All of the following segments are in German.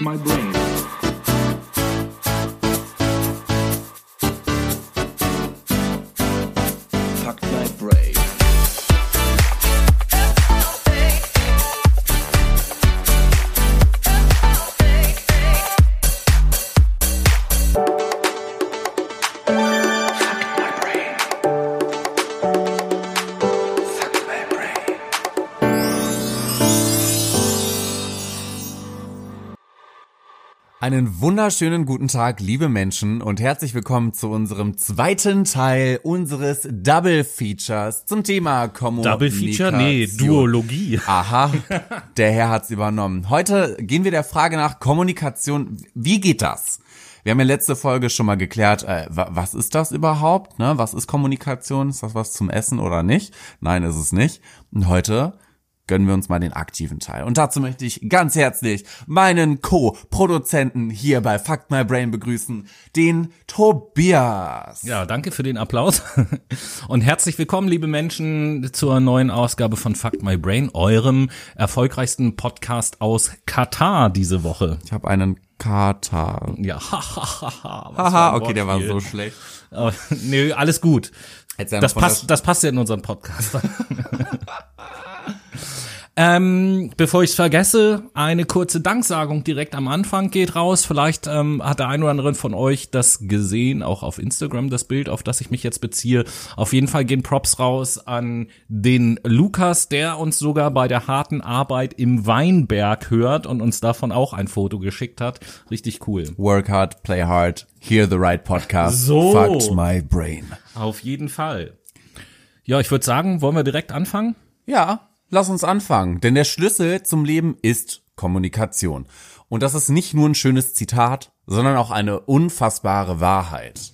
My brain. Einen wunderschönen guten Tag, liebe Menschen, und herzlich willkommen zu unserem zweiten Teil unseres Double Features zum Thema Kommunikation. Double Feature? Nee, Duologie. Aha, der Herr hat's übernommen. Heute gehen wir der Frage nach Kommunikation. Wie geht das? Wir haben ja letzte Folge schon mal geklärt, äh, wa- was ist das überhaupt? Ne? Was ist Kommunikation? Ist das was zum Essen oder nicht? Nein, ist es nicht. Und heute gönnen wir uns mal den aktiven Teil. Und dazu möchte ich ganz herzlich meinen Co-Produzenten hier bei Fuck My Brain begrüßen, den Tobias. Ja, danke für den Applaus. Und herzlich willkommen, liebe Menschen, zur neuen Ausgabe von Fuck My Brain, eurem erfolgreichsten Podcast aus Katar diese Woche. Ich habe einen Kater. Ja, hahaha. Haha, okay, der war so schlecht. Nö, alles gut. Das passt, das passt ja in unseren Podcast. Ähm, bevor ich es vergesse, eine kurze Danksagung direkt am Anfang geht raus. Vielleicht ähm, hat der ein oder andere von euch das gesehen, auch auf Instagram, das Bild, auf das ich mich jetzt beziehe. Auf jeden Fall gehen Props raus an den Lukas, der uns sogar bei der harten Arbeit im Weinberg hört und uns davon auch ein Foto geschickt hat. Richtig cool. Work hard, play hard, hear the right podcast. So. Fucked my brain. Auf jeden Fall. Ja, ich würde sagen, wollen wir direkt anfangen? Ja, lass uns anfangen, denn der Schlüssel zum Leben ist Kommunikation. Und das ist nicht nur ein schönes Zitat, sondern auch eine unfassbare Wahrheit.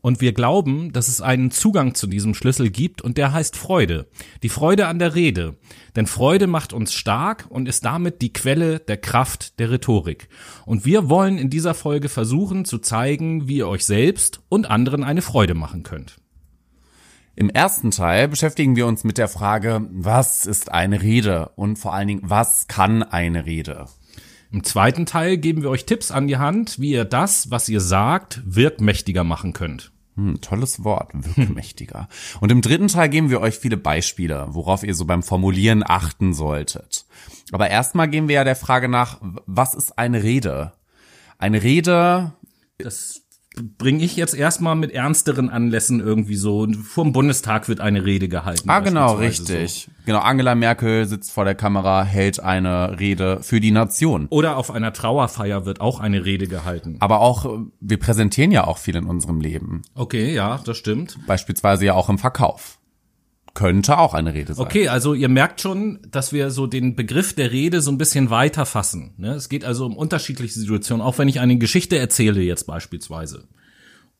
Und wir glauben, dass es einen Zugang zu diesem Schlüssel gibt und der heißt Freude. Die Freude an der Rede. Denn Freude macht uns stark und ist damit die Quelle der Kraft der Rhetorik. Und wir wollen in dieser Folge versuchen zu zeigen, wie ihr euch selbst und anderen eine Freude machen könnt. Im ersten Teil beschäftigen wir uns mit der Frage, was ist eine Rede und vor allen Dingen, was kann eine Rede? Im zweiten Teil geben wir euch Tipps an die Hand, wie ihr das, was ihr sagt, wirkmächtiger machen könnt. Hm, tolles Wort, wirkmächtiger. Und im dritten Teil geben wir euch viele Beispiele, worauf ihr so beim Formulieren achten solltet. Aber erstmal gehen wir ja der Frage nach, was ist eine Rede? Eine Rede Das bringe ich jetzt erstmal mit ernsteren Anlässen irgendwie so. Vor dem Bundestag wird eine Rede gehalten. Ah, genau, richtig. Genau, Angela Merkel sitzt vor der Kamera, hält eine Rede für die Nation. So. Oder auf einer Trauerfeier wird auch eine Rede gehalten. Aber auch, wir präsentieren ja auch viel in unserem Leben. Okay, ja, das stimmt. Beispielsweise ja auch im Verkauf. Könnte auch eine Rede sein. Okay, also ihr merkt schon, dass wir so den Begriff der Rede so ein bisschen weiter fassen. Ne? Es geht also um unterschiedliche Situationen, auch wenn ich eine Geschichte erzähle jetzt beispielsweise.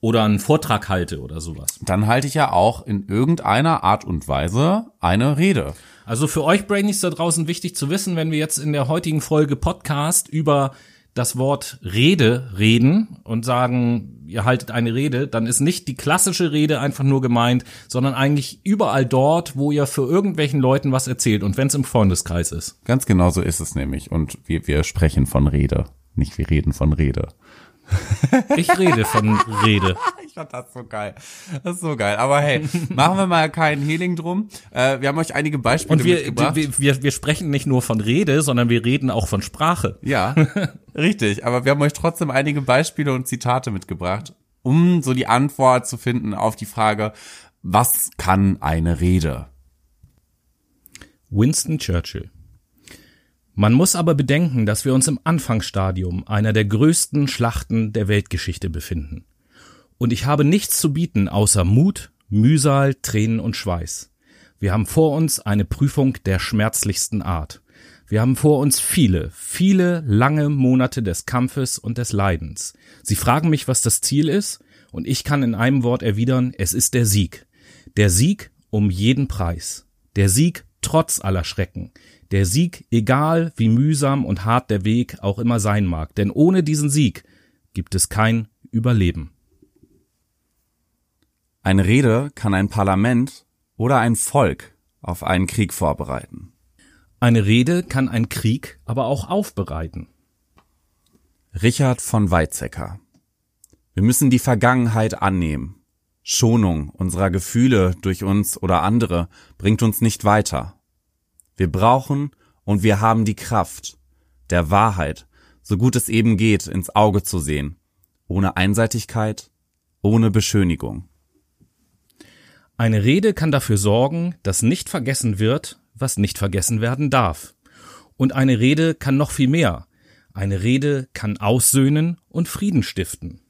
Oder einen Vortrag halte oder sowas. Dann halte ich ja auch in irgendeiner Art und Weise eine Rede. Also für euch Brainies da draußen wichtig zu wissen, wenn wir jetzt in der heutigen Folge Podcast über das Wort Rede reden und sagen, ihr haltet eine Rede, dann ist nicht die klassische Rede einfach nur gemeint, sondern eigentlich überall dort, wo ihr für irgendwelchen Leuten was erzählt und wenn es im Freundeskreis ist. Ganz genau so ist es nämlich. Und wir, wir sprechen von Rede. Nicht wir reden von Rede. Ich rede von Rede. Ich fand das so geil. Das ist so geil. Aber hey, machen wir mal keinen Healing drum. Äh, wir haben euch einige Beispiele Und wir, mitgebracht. wir, wir, wir sprechen nicht nur von Rede, sondern wir reden auch von Sprache. ja, richtig. Aber wir haben euch trotzdem einige Beispiele und Zitate mitgebracht, um so die Antwort zu finden auf die Frage, was kann eine Rede? Winston Churchill. Man muss aber bedenken, dass wir uns im Anfangsstadium einer der größten Schlachten der Weltgeschichte befinden. Und ich habe nichts zu bieten außer Mut, Mühsal, Tränen und Schweiß. Wir haben vor uns eine Prüfung der schmerzlichsten Art. Wir haben vor uns viele, viele lange Monate des Kampfes und des Leidens. Sie fragen mich, was das Ziel ist, und ich kann in einem Wort erwidern, es ist der Sieg. Der Sieg um jeden Preis. Der Sieg trotz aller Schrecken. Der Sieg, egal wie mühsam und hart der Weg auch immer sein mag. Denn ohne diesen Sieg gibt es kein Überleben. Eine Rede kann ein Parlament oder ein Volk auf einen Krieg vorbereiten. Eine Rede kann ein Krieg aber auch aufbereiten. Richard von Weizsäcker. Wir müssen die Vergangenheit annehmen. Schonung unserer Gefühle durch uns oder andere bringt uns nicht weiter. Wir brauchen und wir haben die Kraft, der Wahrheit, so gut es eben geht, ins Auge zu sehen, ohne Einseitigkeit, ohne Beschönigung. Eine Rede kann dafür sorgen, dass nicht vergessen wird, was nicht vergessen werden darf. Und eine Rede kann noch viel mehr. Eine Rede kann aussöhnen und Frieden stiften.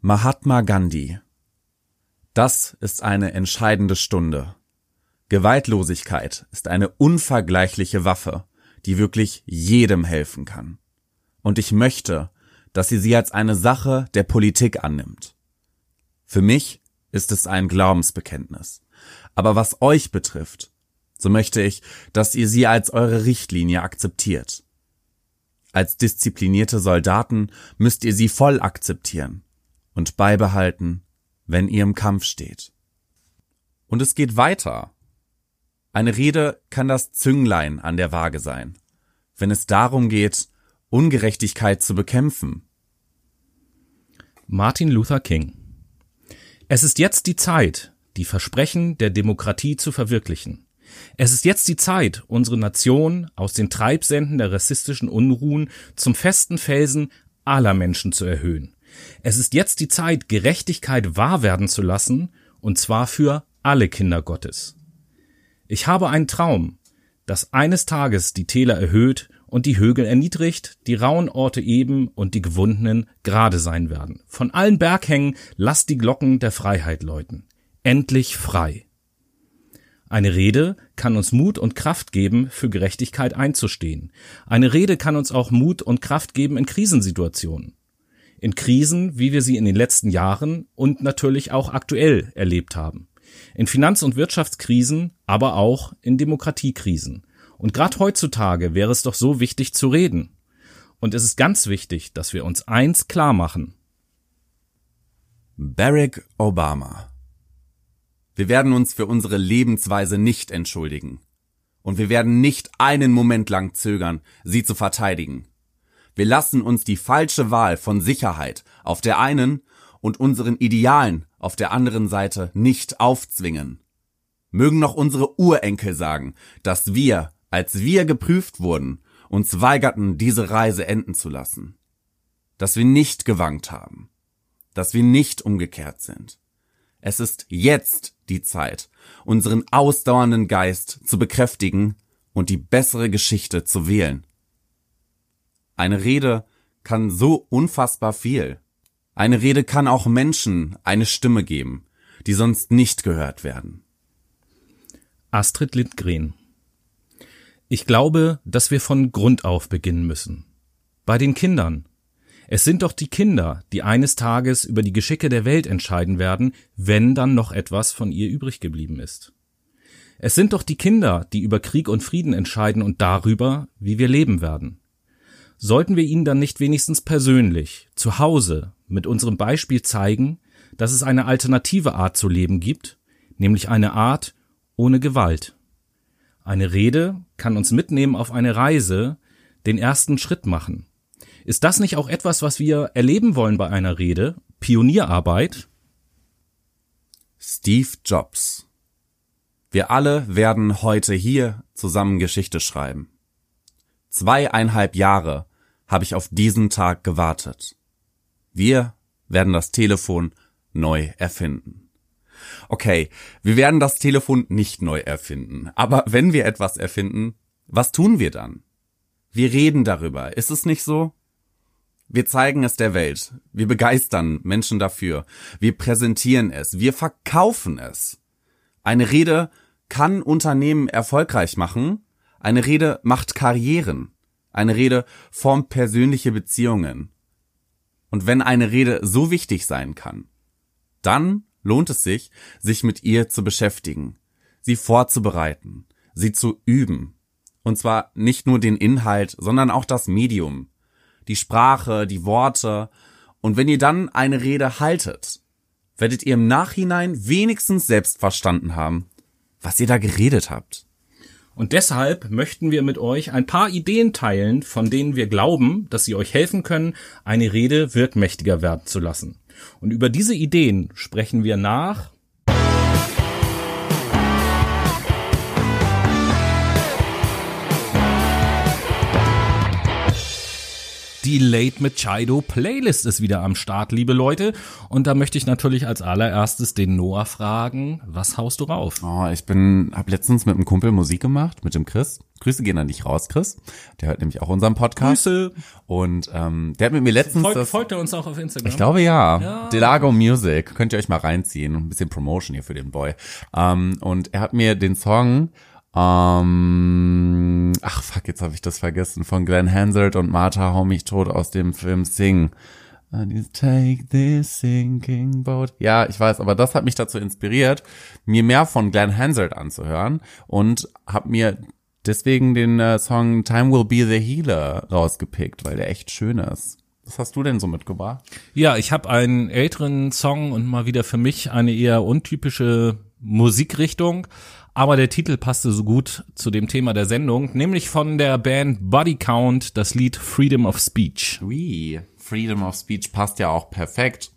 Mahatma Gandhi. Das ist eine entscheidende Stunde. Gewaltlosigkeit ist eine unvergleichliche Waffe, die wirklich jedem helfen kann. Und ich möchte, dass sie sie als eine Sache der Politik annimmt. Für mich ist es ein Glaubensbekenntnis. Aber was euch betrifft, so möchte ich, dass ihr sie als eure Richtlinie akzeptiert. Als disziplinierte Soldaten müsst ihr sie voll akzeptieren und beibehalten, wenn ihr im Kampf steht. Und es geht weiter. Eine Rede kann das Zünglein an der Waage sein, wenn es darum geht, Ungerechtigkeit zu bekämpfen. Martin Luther King Es ist jetzt die Zeit, die Versprechen der Demokratie zu verwirklichen. Es ist jetzt die Zeit, unsere Nation aus den Treibsenden der rassistischen Unruhen zum festen Felsen aller Menschen zu erhöhen. Es ist jetzt die Zeit, Gerechtigkeit wahr werden zu lassen, und zwar für alle Kinder Gottes. Ich habe einen Traum, dass eines Tages die Täler erhöht und die Högel erniedrigt, die rauen Orte eben und die gewundenen gerade sein werden. Von allen Berghängen lasst die Glocken der Freiheit läuten. Endlich frei. Eine Rede kann uns Mut und Kraft geben, für Gerechtigkeit einzustehen. Eine Rede kann uns auch Mut und Kraft geben in Krisensituationen. In Krisen, wie wir sie in den letzten Jahren und natürlich auch aktuell erlebt haben. In Finanz- und Wirtschaftskrisen, aber auch in Demokratiekrisen. Und gerade heutzutage wäre es doch so wichtig zu reden. Und es ist ganz wichtig, dass wir uns eins klar machen. Barack Obama. Wir werden uns für unsere Lebensweise nicht entschuldigen. Und wir werden nicht einen Moment lang zögern, sie zu verteidigen. Wir lassen uns die falsche Wahl von Sicherheit auf der einen und unseren Idealen auf der anderen Seite nicht aufzwingen. Mögen noch unsere Urenkel sagen, dass wir, als wir geprüft wurden, uns weigerten, diese Reise enden zu lassen. Dass wir nicht gewankt haben. Dass wir nicht umgekehrt sind. Es ist jetzt die Zeit, unseren ausdauernden Geist zu bekräftigen und die bessere Geschichte zu wählen. Eine Rede kann so unfassbar viel. Eine Rede kann auch Menschen eine Stimme geben, die sonst nicht gehört werden. Astrid Lindgren Ich glaube, dass wir von Grund auf beginnen müssen. Bei den Kindern. Es sind doch die Kinder, die eines Tages über die Geschicke der Welt entscheiden werden, wenn dann noch etwas von ihr übrig geblieben ist. Es sind doch die Kinder, die über Krieg und Frieden entscheiden und darüber, wie wir leben werden. Sollten wir ihnen dann nicht wenigstens persönlich, zu Hause, mit unserem Beispiel zeigen, dass es eine alternative Art zu leben gibt, nämlich eine Art ohne Gewalt. Eine Rede kann uns mitnehmen auf eine Reise, den ersten Schritt machen. Ist das nicht auch etwas, was wir erleben wollen bei einer Rede? Pionierarbeit? Steve Jobs. Wir alle werden heute hier zusammen Geschichte schreiben. Zweieinhalb Jahre habe ich auf diesen Tag gewartet. Wir werden das Telefon neu erfinden. Okay, wir werden das Telefon nicht neu erfinden, aber wenn wir etwas erfinden, was tun wir dann? Wir reden darüber, ist es nicht so? Wir zeigen es der Welt, wir begeistern Menschen dafür, wir präsentieren es, wir verkaufen es. Eine Rede kann Unternehmen erfolgreich machen, eine Rede macht Karrieren. Eine Rede formt persönliche Beziehungen. Und wenn eine Rede so wichtig sein kann, dann lohnt es sich, sich mit ihr zu beschäftigen, sie vorzubereiten, sie zu üben. Und zwar nicht nur den Inhalt, sondern auch das Medium, die Sprache, die Worte. Und wenn ihr dann eine Rede haltet, werdet ihr im Nachhinein wenigstens selbst verstanden haben, was ihr da geredet habt. Und deshalb möchten wir mit euch ein paar Ideen teilen, von denen wir glauben, dass sie euch helfen können, eine Rede wirkmächtiger werden zu lassen. Und über diese Ideen sprechen wir nach Die Late Machado Playlist ist wieder am Start, liebe Leute. Und da möchte ich natürlich als allererstes den Noah fragen, was haust du rauf? Oh, ich bin, hab letztens mit einem Kumpel Musik gemacht, mit dem Chris. Grüße gehen an dich raus, Chris. Der hört nämlich auch unseren Podcast. Grüße. Und ähm, der hat mit mir letztens Folgt, das, folgt er uns auch auf Instagram? Ich glaube ja. Delago Music. Könnt ihr euch mal reinziehen. Ein bisschen Promotion hier für den Boy. Ähm, und er hat mir den Song, ähm, ach fuck, jetzt habe ich das vergessen, von Glenn Hansard und Martha Hau mich tot aus dem Film Sing. Take this sinking boat. Ja, ich weiß, aber das hat mich dazu inspiriert, mir mehr von Glenn Hansard anzuhören und habe mir deswegen den äh, Song Time Will Be the Healer rausgepickt, weil der echt schön ist. Was hast du denn so mitgebracht? Ja, ich habe einen älteren Song und mal wieder für mich eine eher untypische Musikrichtung. Aber der Titel passte so gut zu dem Thema der Sendung, nämlich von der Band Body Count das Lied Freedom of Speech. Wie? Freedom of Speech passt ja auch perfekt.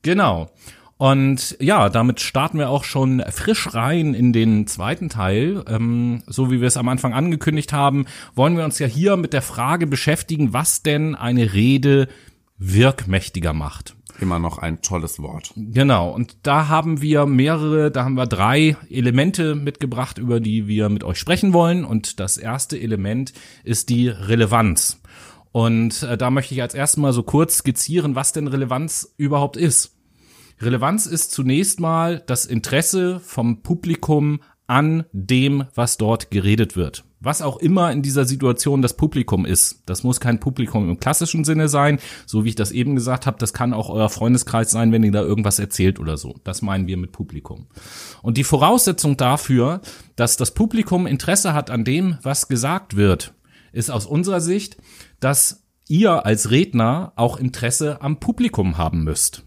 Genau. Und ja, damit starten wir auch schon frisch rein in den zweiten Teil. Ähm, so wie wir es am Anfang angekündigt haben, wollen wir uns ja hier mit der Frage beschäftigen, was denn eine Rede wirkmächtiger macht. Immer noch ein tolles Wort. Genau, und da haben wir mehrere, da haben wir drei Elemente mitgebracht, über die wir mit euch sprechen wollen. Und das erste Element ist die Relevanz. Und äh, da möchte ich als erstes mal so kurz skizzieren, was denn Relevanz überhaupt ist. Relevanz ist zunächst mal das Interesse vom Publikum an dem, was dort geredet wird. Was auch immer in dieser Situation das Publikum ist. Das muss kein Publikum im klassischen Sinne sein, so wie ich das eben gesagt habe. Das kann auch euer Freundeskreis sein, wenn ihr da irgendwas erzählt oder so. Das meinen wir mit Publikum. Und die Voraussetzung dafür, dass das Publikum Interesse hat an dem, was gesagt wird, ist aus unserer Sicht, dass ihr als Redner auch Interesse am Publikum haben müsst.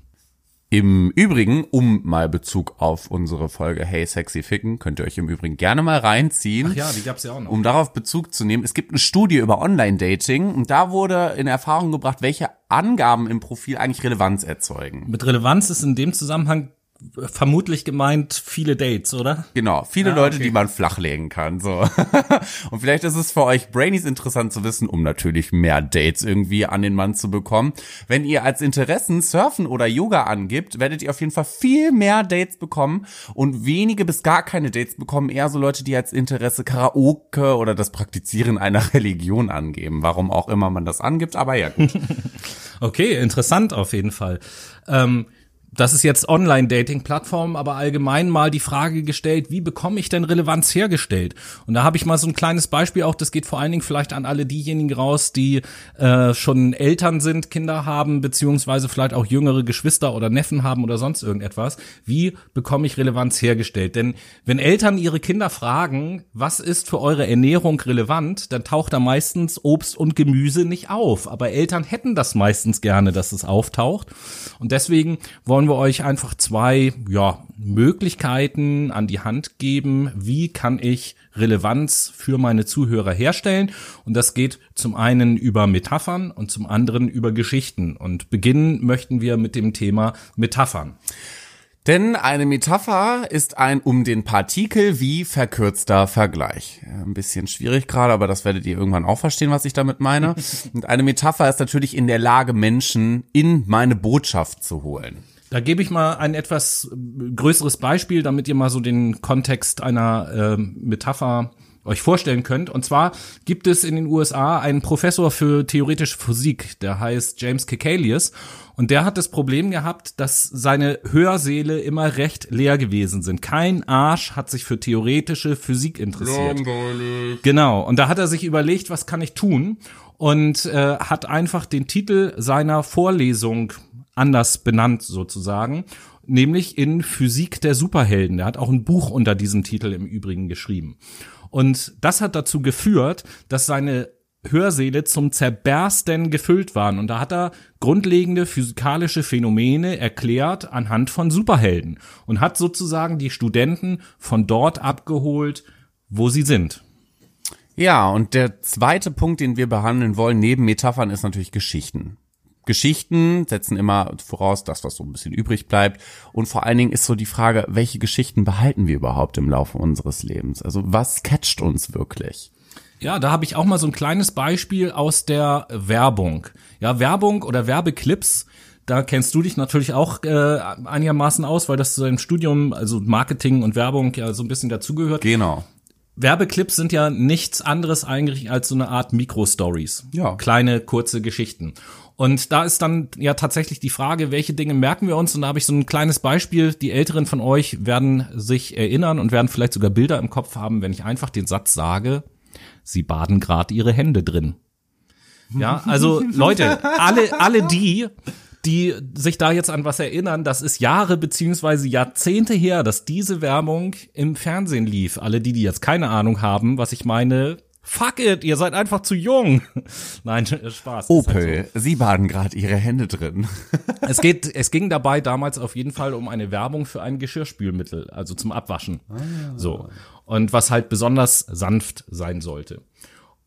Im Übrigen, um mal Bezug auf unsere Folge Hey Sexy Ficken, könnt ihr euch im Übrigen gerne mal reinziehen. Ach ja, die gab's ja auch noch. Um darauf Bezug zu nehmen, es gibt eine Studie über Online-Dating und da wurde in Erfahrung gebracht, welche Angaben im Profil eigentlich Relevanz erzeugen. Mit Relevanz ist in dem Zusammenhang vermutlich gemeint viele Dates, oder? Genau, viele Ah, Leute, okay. die man flachlegen kann, so. Und vielleicht ist es für euch Brainies interessant zu wissen, um natürlich mehr Dates irgendwie an den Mann zu bekommen. Wenn ihr als Interessen Surfen oder Yoga angibt, werdet ihr auf jeden Fall viel mehr Dates bekommen und wenige bis gar keine Dates bekommen eher so Leute, die als Interesse Karaoke oder das Praktizieren einer Religion angeben. Warum auch immer man das angibt, aber ja gut. Okay, interessant auf jeden Fall. Ähm, das ist jetzt Online-Dating-Plattform, aber allgemein mal die Frage gestellt, wie bekomme ich denn Relevanz hergestellt? Und da habe ich mal so ein kleines Beispiel auch, das geht vor allen Dingen vielleicht an alle diejenigen raus, die äh, schon Eltern sind, Kinder haben, beziehungsweise vielleicht auch jüngere Geschwister oder Neffen haben oder sonst irgendetwas. Wie bekomme ich Relevanz hergestellt? Denn wenn Eltern ihre Kinder fragen, was ist für eure Ernährung relevant, dann taucht da meistens Obst und Gemüse nicht auf. Aber Eltern hätten das meistens gerne, dass es auftaucht. Und deswegen wollen wir euch einfach zwei ja, Möglichkeiten an die Hand geben, wie kann ich Relevanz für meine Zuhörer herstellen. Und das geht zum einen über Metaphern und zum anderen über Geschichten. Und beginnen möchten wir mit dem Thema Metaphern. Denn eine Metapher ist ein um den Partikel wie verkürzter Vergleich. Ein bisschen schwierig gerade, aber das werdet ihr irgendwann auch verstehen, was ich damit meine. Und eine Metapher ist natürlich in der Lage, Menschen in meine Botschaft zu holen. Da gebe ich mal ein etwas größeres Beispiel, damit ihr mal so den Kontext einer ähm, Metapher euch vorstellen könnt. Und zwar gibt es in den USA einen Professor für theoretische Physik, der heißt James Kekalius. Und der hat das Problem gehabt, dass seine Hörsäle immer recht leer gewesen sind. Kein Arsch hat sich für theoretische Physik interessiert. Genau. Und da hat er sich überlegt, was kann ich tun? Und äh, hat einfach den Titel seiner Vorlesung anders benannt sozusagen, nämlich in Physik der Superhelden. Er hat auch ein Buch unter diesem Titel im Übrigen geschrieben. Und das hat dazu geführt, dass seine Hörsäle zum Zerbersten gefüllt waren. Und da hat er grundlegende physikalische Phänomene erklärt anhand von Superhelden und hat sozusagen die Studenten von dort abgeholt, wo sie sind. Ja, und der zweite Punkt, den wir behandeln wollen, neben Metaphern, ist natürlich Geschichten. Geschichten setzen immer voraus das, was so ein bisschen übrig bleibt. Und vor allen Dingen ist so die Frage, welche Geschichten behalten wir überhaupt im Laufe unseres Lebens? Also was catcht uns wirklich? Ja, da habe ich auch mal so ein kleines Beispiel aus der Werbung. Ja, Werbung oder Werbeclips, da kennst du dich natürlich auch äh, einigermaßen aus, weil das zu deinem Studium, also Marketing und Werbung ja so ein bisschen dazugehört. Genau. Werbeclips sind ja nichts anderes eigentlich als so eine Art Mikro-Stories. Ja. Kleine, kurze Geschichten. Und da ist dann ja tatsächlich die Frage, welche Dinge merken wir uns? Und da habe ich so ein kleines Beispiel. Die Älteren von euch werden sich erinnern und werden vielleicht sogar Bilder im Kopf haben, wenn ich einfach den Satz sage, sie baden gerade ihre Hände drin. Ja, also Leute, alle, alle die, die sich da jetzt an was erinnern, das ist Jahre beziehungsweise Jahrzehnte her, dass diese Werbung im Fernsehen lief. Alle die, die jetzt keine Ahnung haben, was ich meine, fuck it, ihr seid einfach zu jung. Nein, Spaß. Opel, halt Sie baden gerade Ihre Hände drin. so. Es geht, es ging dabei damals auf jeden Fall um eine Werbung für ein Geschirrspülmittel, also zum Abwaschen. So. Und was halt besonders sanft sein sollte.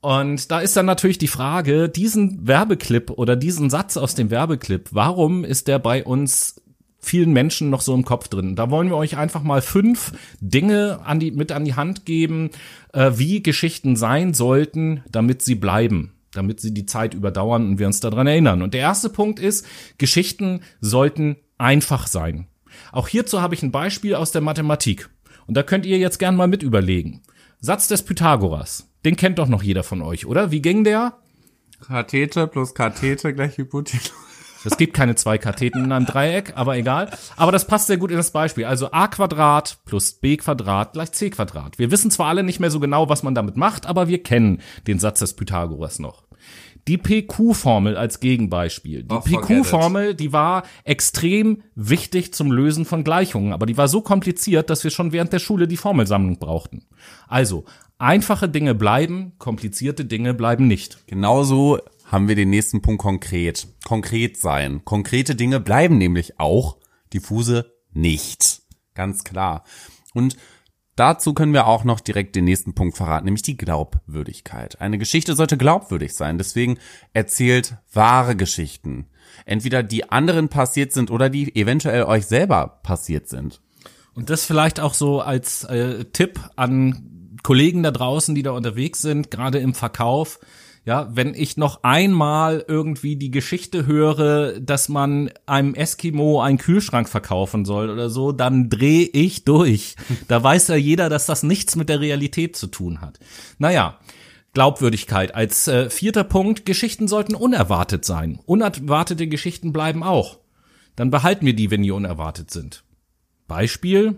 Und da ist dann natürlich die Frage, diesen Werbeclip oder diesen Satz aus dem Werbeclip, warum ist der bei uns vielen Menschen noch so im Kopf drin? Da wollen wir euch einfach mal fünf Dinge an die, mit an die Hand geben, äh, wie Geschichten sein sollten, damit sie bleiben, damit sie die Zeit überdauern und wir uns daran erinnern. Und der erste Punkt ist, Geschichten sollten einfach sein. Auch hierzu habe ich ein Beispiel aus der Mathematik. Und da könnt ihr jetzt gern mal mit überlegen. Satz des Pythagoras. Den kennt doch noch jeder von euch, oder? Wie ging der? Kathete plus Kathete gleich Hypothese. Es gibt keine zwei Katheten in einem Dreieck, aber egal. Aber das passt sehr gut in das Beispiel. Also a Quadrat plus b Quadrat gleich c Quadrat. Wir wissen zwar alle nicht mehr so genau, was man damit macht, aber wir kennen den Satz des Pythagoras noch. Die PQ-Formel als Gegenbeispiel. Die Oh, PQ-Formel, die war extrem wichtig zum Lösen von Gleichungen, aber die war so kompliziert, dass wir schon während der Schule die Formelsammlung brauchten. Also, einfache Dinge bleiben, komplizierte Dinge bleiben nicht. Genauso haben wir den nächsten Punkt konkret. Konkret sein. Konkrete Dinge bleiben nämlich auch, diffuse nicht. Ganz klar. Und dazu können wir auch noch direkt den nächsten Punkt verraten, nämlich die Glaubwürdigkeit. Eine Geschichte sollte glaubwürdig sein. Deswegen erzählt wahre Geschichten. Entweder die anderen passiert sind oder die eventuell euch selber passiert sind. Und das vielleicht auch so als äh, Tipp an Kollegen da draußen, die da unterwegs sind, gerade im Verkauf. Ja, wenn ich noch einmal irgendwie die Geschichte höre, dass man einem Eskimo einen Kühlschrank verkaufen soll oder so, dann drehe ich durch. Da weiß ja jeder, dass das nichts mit der Realität zu tun hat. Naja, Glaubwürdigkeit. Als äh, vierter Punkt, Geschichten sollten unerwartet sein. Unerwartete Geschichten bleiben auch. Dann behalten wir die, wenn die unerwartet sind. Beispiel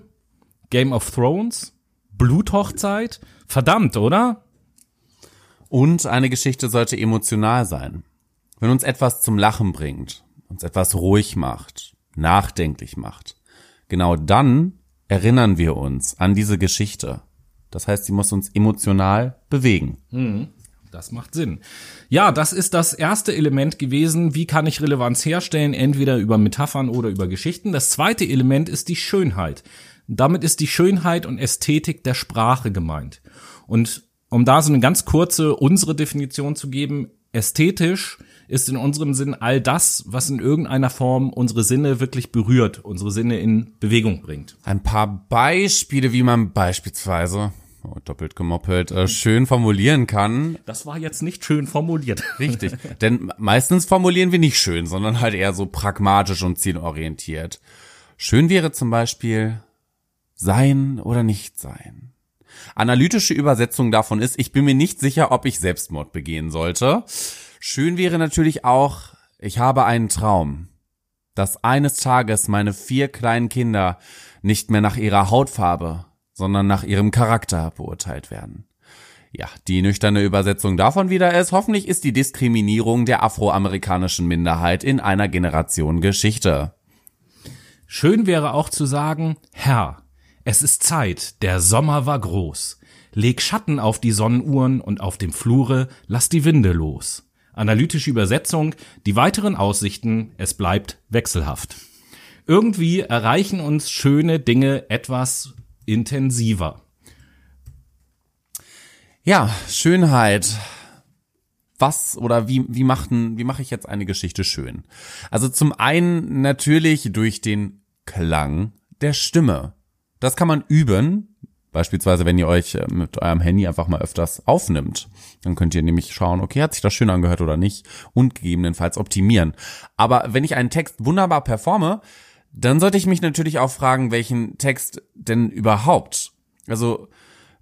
Game of Thrones, Bluthochzeit. Verdammt, oder? Und eine Geschichte sollte emotional sein. Wenn uns etwas zum Lachen bringt, uns etwas ruhig macht, nachdenklich macht, genau dann erinnern wir uns an diese Geschichte. Das heißt, sie muss uns emotional bewegen. Das macht Sinn. Ja, das ist das erste Element gewesen. Wie kann ich Relevanz herstellen? Entweder über Metaphern oder über Geschichten. Das zweite Element ist die Schönheit. Damit ist die Schönheit und Ästhetik der Sprache gemeint. Und um da so eine ganz kurze unsere Definition zu geben, ästhetisch ist in unserem Sinn all das, was in irgendeiner Form unsere Sinne wirklich berührt, unsere Sinne in Bewegung bringt. Ein paar Beispiele, wie man beispielsweise, oh, doppelt gemoppelt, äh, schön formulieren kann. Das war jetzt nicht schön formuliert. Richtig. Denn meistens formulieren wir nicht schön, sondern halt eher so pragmatisch und zielorientiert. Schön wäre zum Beispiel sein oder nicht sein. Analytische Übersetzung davon ist, ich bin mir nicht sicher, ob ich Selbstmord begehen sollte. Schön wäre natürlich auch, ich habe einen Traum, dass eines Tages meine vier kleinen Kinder nicht mehr nach ihrer Hautfarbe, sondern nach ihrem Charakter beurteilt werden. Ja, die nüchterne Übersetzung davon wieder ist, hoffentlich ist die Diskriminierung der afroamerikanischen Minderheit in einer Generation Geschichte. Schön wäre auch zu sagen, Herr, es ist Zeit, der Sommer war groß. Leg Schatten auf die Sonnenuhren und auf dem Flure lass die Winde los. Analytische Übersetzung, die weiteren Aussichten, es bleibt wechselhaft. Irgendwie erreichen uns schöne Dinge etwas intensiver. Ja, Schönheit. Was oder wie, wie machten, wie mache ich jetzt eine Geschichte schön? Also zum einen natürlich durch den Klang der Stimme. Das kann man üben. Beispielsweise, wenn ihr euch äh, mit eurem Handy einfach mal öfters aufnimmt. Dann könnt ihr nämlich schauen, okay, hat sich das schön angehört oder nicht und gegebenenfalls optimieren. Aber wenn ich einen Text wunderbar performe, dann sollte ich mich natürlich auch fragen, welchen Text denn überhaupt. Also,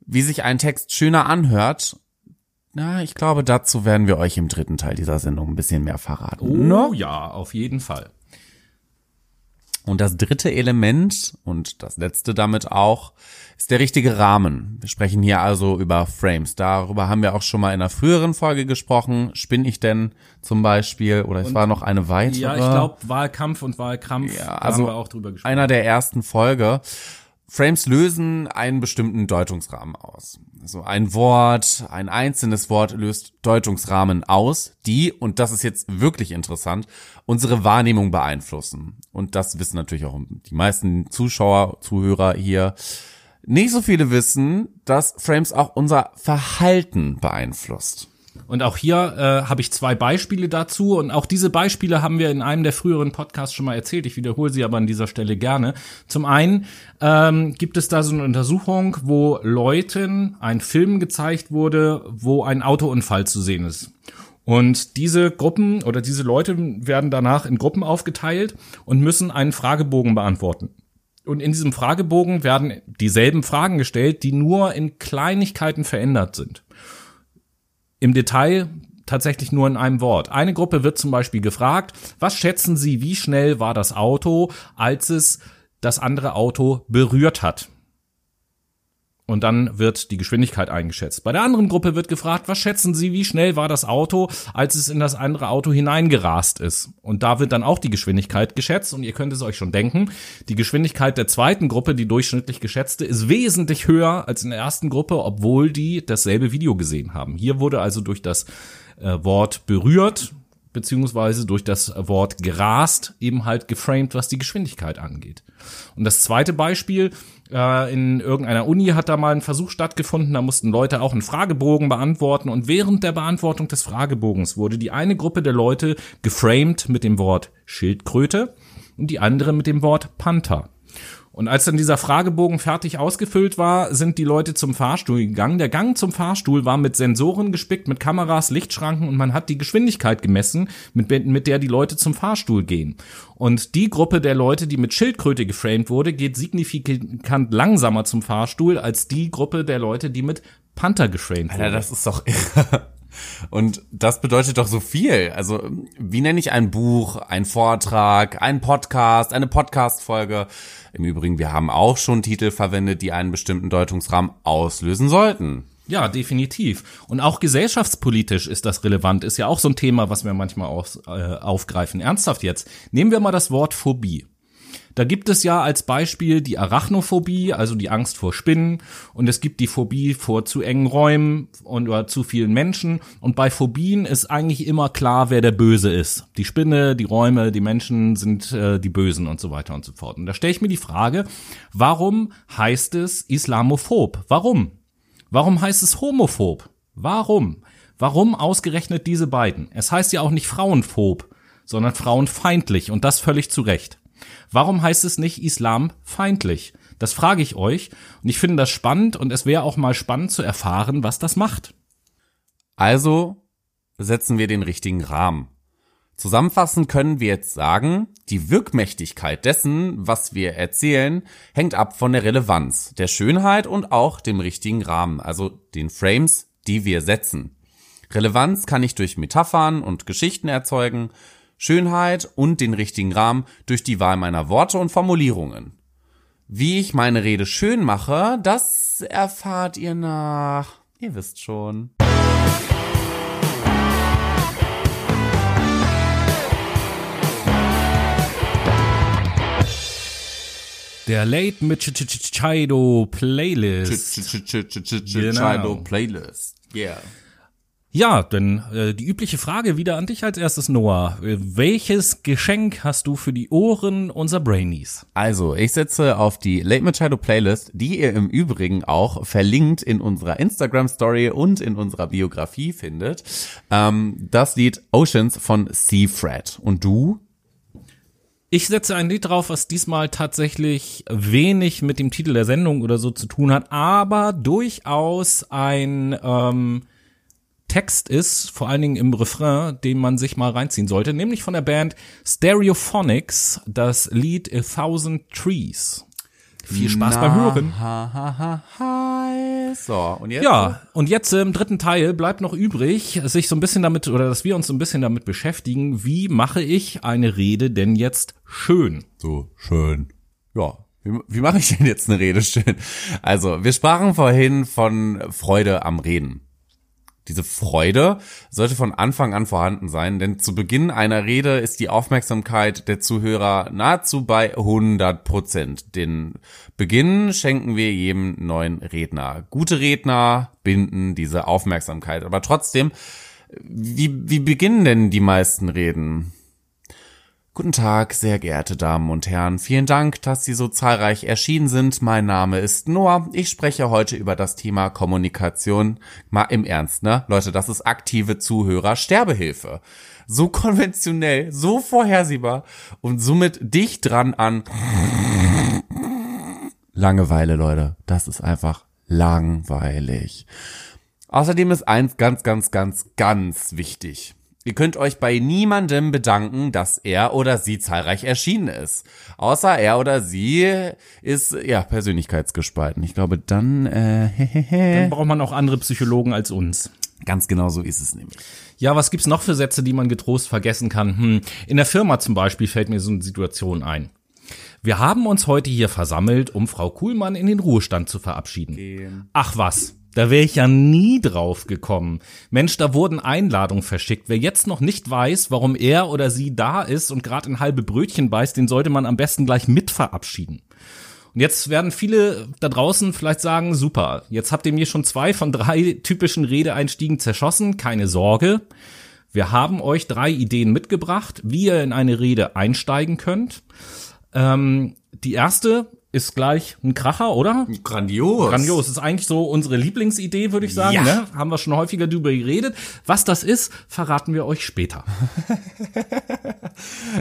wie sich ein Text schöner anhört, na, ich glaube, dazu werden wir euch im dritten Teil dieser Sendung ein bisschen mehr verraten. Oh ja, auf jeden Fall. Und das dritte Element und das letzte damit auch ist der richtige Rahmen. Wir sprechen hier also über Frames. Darüber haben wir auch schon mal in einer früheren Folge gesprochen. Spinn ich denn zum Beispiel? Oder es war noch eine weitere. Ja, ich glaube Wahlkampf und Wahlkampf, Ja, also haben wir auch drüber gesprochen. einer der ersten Folge. Frames lösen einen bestimmten Deutungsrahmen aus. Also ein Wort, ein einzelnes Wort löst Deutungsrahmen aus, die, und das ist jetzt wirklich interessant, unsere Wahrnehmung beeinflussen. Und das wissen natürlich auch die meisten Zuschauer, Zuhörer hier. Nicht so viele wissen, dass Frames auch unser Verhalten beeinflusst. Und auch hier äh, habe ich zwei Beispiele dazu. Und auch diese Beispiele haben wir in einem der früheren Podcasts schon mal erzählt. Ich wiederhole sie aber an dieser Stelle gerne. Zum einen ähm, gibt es da so eine Untersuchung, wo Leuten ein Film gezeigt wurde, wo ein Autounfall zu sehen ist. Und diese Gruppen oder diese Leute werden danach in Gruppen aufgeteilt und müssen einen Fragebogen beantworten. Und in diesem Fragebogen werden dieselben Fragen gestellt, die nur in Kleinigkeiten verändert sind im Detail tatsächlich nur in einem Wort. Eine Gruppe wird zum Beispiel gefragt, was schätzen Sie, wie schnell war das Auto, als es das andere Auto berührt hat? Und dann wird die Geschwindigkeit eingeschätzt. Bei der anderen Gruppe wird gefragt, was schätzen Sie, wie schnell war das Auto, als es in das andere Auto hineingerast ist? Und da wird dann auch die Geschwindigkeit geschätzt. Und ihr könnt es euch schon denken, die Geschwindigkeit der zweiten Gruppe, die durchschnittlich geschätzte, ist wesentlich höher als in der ersten Gruppe, obwohl die dasselbe Video gesehen haben. Hier wurde also durch das äh, Wort berührt, beziehungsweise durch das Wort gerast eben halt geframed, was die Geschwindigkeit angeht. Und das zweite Beispiel, äh, in irgendeiner Uni hat da mal ein Versuch stattgefunden, da mussten Leute auch einen Fragebogen beantworten und während der Beantwortung des Fragebogens wurde die eine Gruppe der Leute geframed mit dem Wort Schildkröte und die andere mit dem Wort Panther. Und als dann dieser Fragebogen fertig ausgefüllt war, sind die Leute zum Fahrstuhl gegangen. Der Gang zum Fahrstuhl war mit Sensoren gespickt, mit Kameras, Lichtschranken und man hat die Geschwindigkeit gemessen, mit, mit der die Leute zum Fahrstuhl gehen. Und die Gruppe der Leute, die mit Schildkröte geframed wurde, geht signifikant langsamer zum Fahrstuhl als die Gruppe der Leute, die mit Panther geframed Alter, wurde. das ist doch irre. Und das bedeutet doch so viel. Also, wie nenne ich ein Buch, ein Vortrag, ein Podcast, eine Podcast-Folge? Im Übrigen, wir haben auch schon Titel verwendet, die einen bestimmten Deutungsrahmen auslösen sollten. Ja, definitiv. Und auch gesellschaftspolitisch ist das relevant. Ist ja auch so ein Thema, was wir manchmal aus, äh, aufgreifen. Ernsthaft jetzt. Nehmen wir mal das Wort Phobie. Da gibt es ja als Beispiel die Arachnophobie, also die Angst vor Spinnen, und es gibt die Phobie vor zu engen Räumen und oder zu vielen Menschen. Und bei Phobien ist eigentlich immer klar, wer der Böse ist. Die Spinne, die Räume, die Menschen sind äh, die Bösen und so weiter und so fort. Und da stelle ich mir die Frage, warum heißt es Islamophob? Warum? Warum heißt es homophob? Warum? Warum ausgerechnet diese beiden? Es heißt ja auch nicht frauenphob, sondern frauenfeindlich und das völlig zu Recht. Warum heißt es nicht islamfeindlich? Das frage ich euch und ich finde das spannend und es wäre auch mal spannend zu erfahren, was das macht. Also setzen wir den richtigen Rahmen. Zusammenfassend können wir jetzt sagen, die Wirkmächtigkeit dessen, was wir erzählen, hängt ab von der Relevanz, der Schönheit und auch dem richtigen Rahmen, also den Frames, die wir setzen. Relevanz kann ich durch Metaphern und Geschichten erzeugen, Schönheit und den richtigen Rahmen durch die Wahl meiner Worte und Formulierungen. Wie ich meine Rede schön mache, das erfahrt ihr nach, ihr wisst schon. Der Late Chido Playlist. Ch- ch- ch- ch- ch- ch- Genau. Playlist. Yeah. Ja, denn äh, die übliche Frage wieder an dich als erstes, Noah. Äh, Welches Geschenk hast du für die Ohren unserer Brainies? Also, ich setze auf die Late Machado Playlist, die ihr im Übrigen auch verlinkt in unserer Instagram Story und in unserer Biografie findet. Ähm, das Lied Oceans von Seafred. Und du? Ich setze ein Lied drauf, was diesmal tatsächlich wenig mit dem Titel der Sendung oder so zu tun hat, aber durchaus ein ähm, Text ist, vor allen Dingen im Refrain, den man sich mal reinziehen sollte, nämlich von der Band Stereophonics, das Lied A Thousand Trees. Viel Spaß beim Hören. Ha, ha, ha, ha. So, und jetzt? Ja, und jetzt im dritten Teil bleibt noch übrig, sich so ein bisschen damit, oder dass wir uns so ein bisschen damit beschäftigen, wie mache ich eine Rede denn jetzt schön? So, schön. Ja. Wie, wie mache ich denn jetzt eine Rede schön? Also, wir sprachen vorhin von Freude am Reden. Diese Freude sollte von Anfang an vorhanden sein, denn zu Beginn einer Rede ist die Aufmerksamkeit der Zuhörer nahezu bei 100 Prozent. Den Beginn schenken wir jedem neuen Redner. Gute Redner binden diese Aufmerksamkeit. Aber trotzdem, wie, wie beginnen denn die meisten Reden? Guten Tag, sehr geehrte Damen und Herren. Vielen Dank, dass Sie so zahlreich erschienen sind. Mein Name ist Noah. Ich spreche heute über das Thema Kommunikation. Mal im Ernst, ne? Leute, das ist aktive Zuhörer Sterbehilfe. So konventionell, so vorhersehbar und somit dicht dran an Langeweile, Leute. Das ist einfach langweilig. Außerdem ist eins ganz, ganz, ganz, ganz wichtig. Ihr könnt euch bei niemandem bedanken, dass er oder sie zahlreich erschienen ist. Außer er oder sie ist, ja, persönlichkeitsgespalten. Ich glaube, dann, äh, Dann braucht man auch andere Psychologen als uns. ganz genau so ist es nämlich. Ja, was gibt's noch für Sätze, die man getrost vergessen kann? Hm, in der Firma zum Beispiel fällt mir so eine Situation ein. Wir haben uns heute hier versammelt, um Frau Kuhlmann in den Ruhestand zu verabschieden. Ach was, da wäre ich ja nie drauf gekommen. Mensch, da wurden Einladungen verschickt. Wer jetzt noch nicht weiß, warum er oder sie da ist und gerade in halbe Brötchen beißt, den sollte man am besten gleich mit verabschieden. Und jetzt werden viele da draußen vielleicht sagen, super, jetzt habt ihr mir schon zwei von drei typischen Redeeinstiegen zerschossen, keine Sorge. Wir haben euch drei Ideen mitgebracht, wie ihr in eine Rede einsteigen könnt. Ähm, die erste ist gleich ein Kracher, oder? Grandios. Grandios. ist eigentlich so unsere Lieblingsidee, würde ich sagen. Ja. Ne? Haben wir schon häufiger drüber geredet. Was das ist, verraten wir euch später.